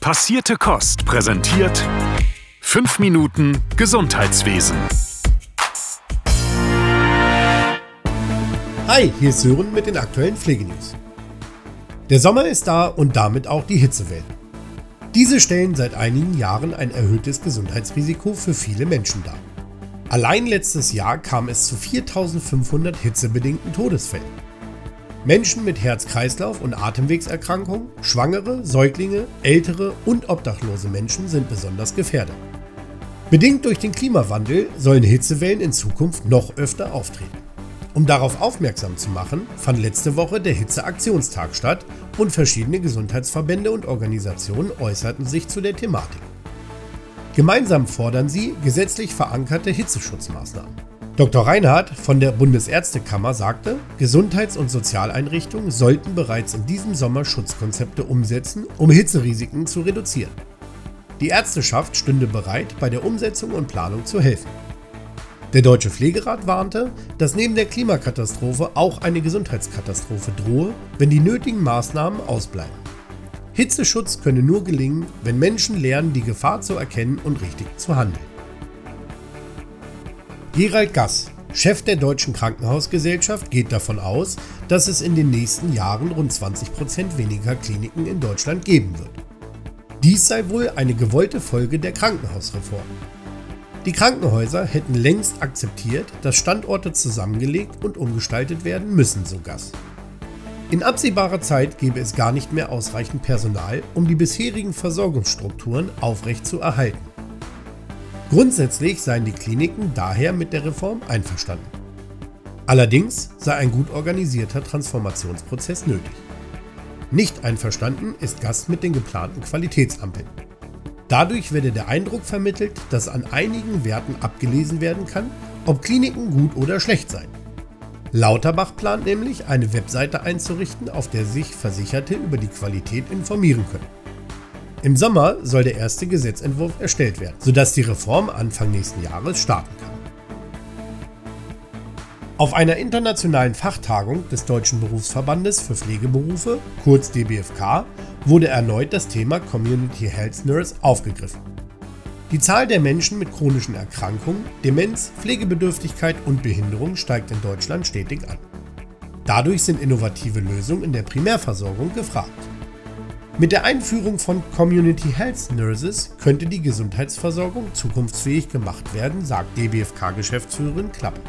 Passierte Kost präsentiert 5 Minuten Gesundheitswesen. Hi, hier ist Sören mit den aktuellen Pflegenews. Der Sommer ist da und damit auch die Hitzewellen. Diese stellen seit einigen Jahren ein erhöhtes Gesundheitsrisiko für viele Menschen dar. Allein letztes Jahr kam es zu 4500 hitzebedingten Todesfällen. Menschen mit Herz-Kreislauf- und Atemwegserkrankungen, Schwangere, Säuglinge, ältere und obdachlose Menschen sind besonders gefährdet. Bedingt durch den Klimawandel sollen Hitzewellen in Zukunft noch öfter auftreten. Um darauf aufmerksam zu machen, fand letzte Woche der Hitzeaktionstag statt und verschiedene Gesundheitsverbände und Organisationen äußerten sich zu der Thematik. Gemeinsam fordern sie gesetzlich verankerte Hitzeschutzmaßnahmen. Dr. Reinhardt von der Bundesärztekammer sagte, Gesundheits- und Sozialeinrichtungen sollten bereits in diesem Sommer Schutzkonzepte umsetzen, um Hitzerisiken zu reduzieren. Die Ärzteschaft stünde bereit, bei der Umsetzung und Planung zu helfen. Der Deutsche Pflegerat warnte, dass neben der Klimakatastrophe auch eine Gesundheitskatastrophe drohe, wenn die nötigen Maßnahmen ausbleiben. Hitzeschutz könne nur gelingen, wenn Menschen lernen, die Gefahr zu erkennen und richtig zu handeln. Gerald Gass, Chef der Deutschen Krankenhausgesellschaft, geht davon aus, dass es in den nächsten Jahren rund 20% weniger Kliniken in Deutschland geben wird. Dies sei wohl eine gewollte Folge der Krankenhausreform. Die Krankenhäuser hätten längst akzeptiert, dass Standorte zusammengelegt und umgestaltet werden müssen, so Gass. In absehbarer Zeit gäbe es gar nicht mehr ausreichend Personal, um die bisherigen Versorgungsstrukturen aufrecht zu erhalten. Grundsätzlich seien die Kliniken daher mit der Reform einverstanden. Allerdings sei ein gut organisierter Transformationsprozess nötig. Nicht einverstanden ist Gast mit den geplanten Qualitätsampeln. Dadurch werde der Eindruck vermittelt, dass an einigen Werten abgelesen werden kann, ob Kliniken gut oder schlecht seien. Lauterbach plant nämlich, eine Webseite einzurichten, auf der sich Versicherte über die Qualität informieren können. Im Sommer soll der erste Gesetzentwurf erstellt werden, sodass die Reform Anfang nächsten Jahres starten kann. Auf einer internationalen Fachtagung des Deutschen Berufsverbandes für Pflegeberufe, kurz DBFK, wurde erneut das Thema Community Health Nurse aufgegriffen. Die Zahl der Menschen mit chronischen Erkrankungen, Demenz, Pflegebedürftigkeit und Behinderung steigt in Deutschland stetig an. Dadurch sind innovative Lösungen in der Primärversorgung gefragt. Mit der Einführung von Community Health Nurses könnte die Gesundheitsversorgung zukunftsfähig gemacht werden, sagt DBFK-Geschäftsführerin Klappe.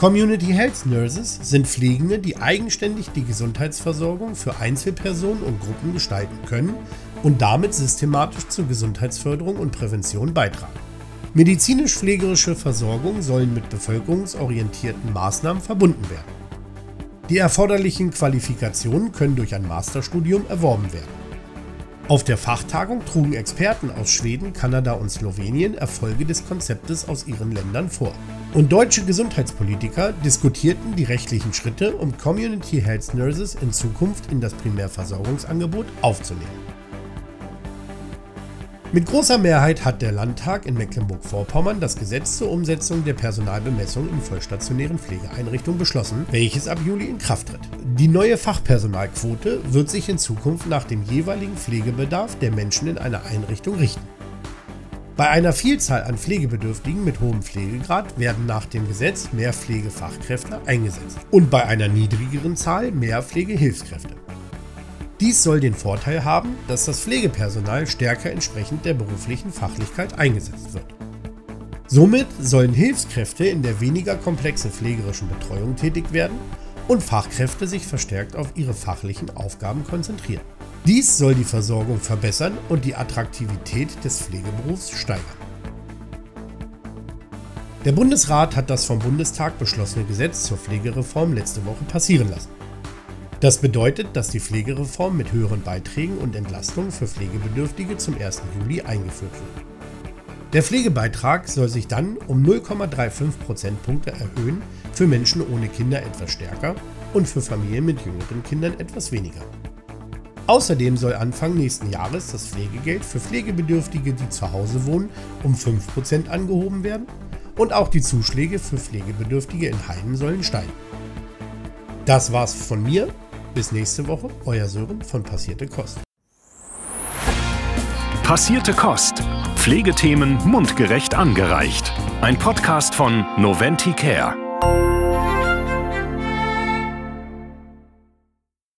Community Health Nurses sind Pflegende, die eigenständig die Gesundheitsversorgung für Einzelpersonen und Gruppen gestalten können und damit systematisch zur Gesundheitsförderung und Prävention beitragen. Medizinisch-pflegerische Versorgung sollen mit bevölkerungsorientierten Maßnahmen verbunden werden. Die erforderlichen Qualifikationen können durch ein Masterstudium erworben werden. Auf der Fachtagung trugen Experten aus Schweden, Kanada und Slowenien Erfolge des Konzeptes aus ihren Ländern vor. Und deutsche Gesundheitspolitiker diskutierten die rechtlichen Schritte, um Community Health Nurses in Zukunft in das Primärversorgungsangebot aufzunehmen. Mit großer Mehrheit hat der Landtag in Mecklenburg-Vorpommern das Gesetz zur Umsetzung der Personalbemessung in vollstationären Pflegeeinrichtungen beschlossen, welches ab Juli in Kraft tritt. Die neue Fachpersonalquote wird sich in Zukunft nach dem jeweiligen Pflegebedarf der Menschen in einer Einrichtung richten. Bei einer Vielzahl an Pflegebedürftigen mit hohem Pflegegrad werden nach dem Gesetz mehr Pflegefachkräfte eingesetzt und bei einer niedrigeren Zahl mehr Pflegehilfskräfte. Dies soll den Vorteil haben, dass das Pflegepersonal stärker entsprechend der beruflichen Fachlichkeit eingesetzt wird. Somit sollen Hilfskräfte in der weniger komplexen pflegerischen Betreuung tätig werden und Fachkräfte sich verstärkt auf ihre fachlichen Aufgaben konzentrieren. Dies soll die Versorgung verbessern und die Attraktivität des Pflegeberufs steigern. Der Bundesrat hat das vom Bundestag beschlossene Gesetz zur Pflegereform letzte Woche passieren lassen. Das bedeutet, dass die Pflegereform mit höheren Beiträgen und Entlastungen für Pflegebedürftige zum 1. Juli eingeführt wird. Der Pflegebeitrag soll sich dann um 0,35 Prozentpunkte erhöhen, für Menschen ohne Kinder etwas stärker und für Familien mit jüngeren Kindern etwas weniger. Außerdem soll Anfang nächsten Jahres das Pflegegeld für Pflegebedürftige, die zu Hause wohnen, um 5% angehoben werden und auch die Zuschläge für Pflegebedürftige in Heimen sollen steigen. Das war's von mir. Bis nächste Woche, euer Sören von Passierte Kost. Passierte Kost. Pflegethemen mundgerecht angereicht. Ein Podcast von Noventi Care.